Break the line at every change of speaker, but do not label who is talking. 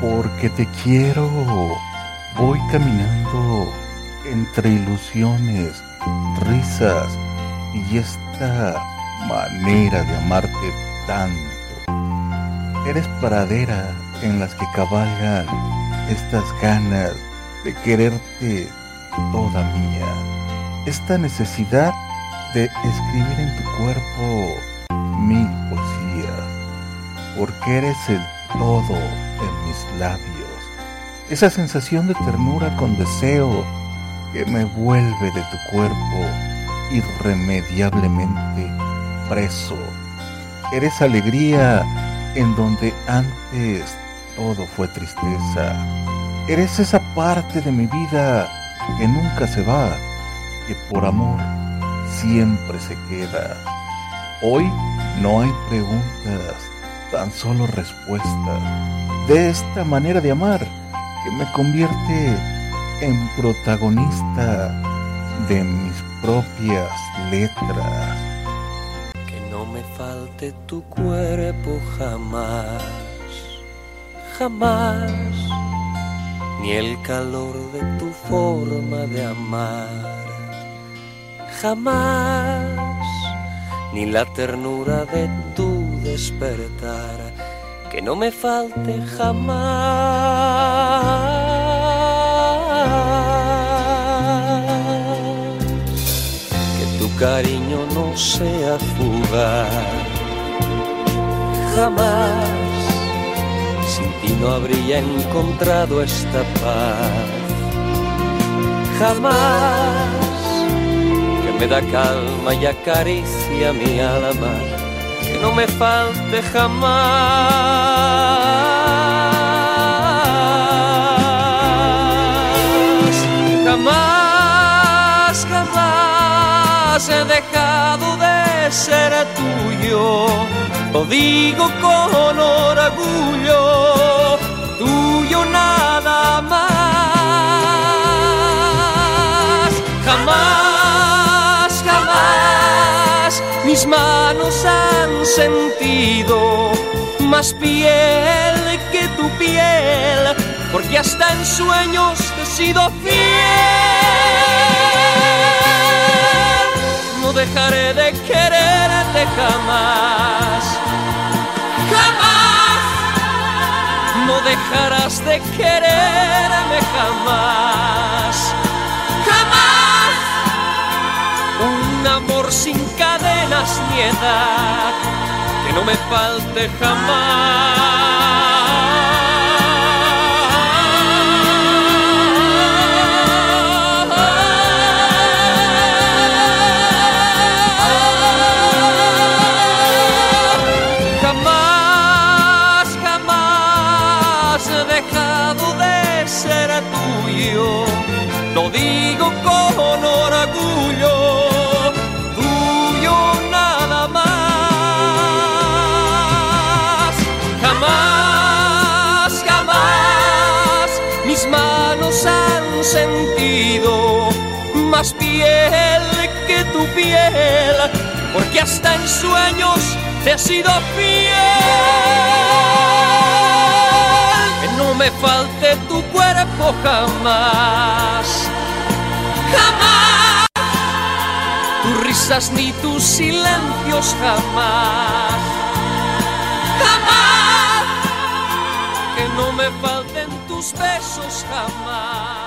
porque te quiero. Voy caminando entre ilusiones, risas y esta manera de amarte tanto. Eres pradera en las que cabalgan estas ganas de quererte toda mía. Esta necesidad de escribir en tu cuerpo mil poesías, porque eres el todo labios. Esa sensación de ternura con deseo que me vuelve de tu cuerpo irremediablemente preso. Eres alegría en donde antes todo fue tristeza. Eres esa parte de mi vida que nunca se va, que por amor siempre se queda. Hoy no hay preguntas, tan solo respuestas. De esta manera de amar que me convierte en protagonista de mis propias letras.
Que no me falte tu cuerpo jamás, jamás, ni el calor de tu forma de amar, jamás, ni la ternura de tu despertar, que no me falte jamás. Que tu cariño no sea fugaz, jamás. Sin ti no habría encontrado esta paz, jamás. Que me da calma y acaricia mi alma, no me falte jamás, jamás, jamás he dejado de ser tuyo. Lo digo con orgullo, mis manos han sentido más piel que tu piel, porque hasta en sueños te he sido fiel. No dejaré de quererte jamás, jamás. No dejarás de quererme jamás. Ni edad, que no me falte jamás. Porque hasta en sueños te he sido fiel. Que no me falte tu cuerpo jamás, jamás. Tus risas ni tus silencios jamás, jamás. Que no me falten tus besos jamás.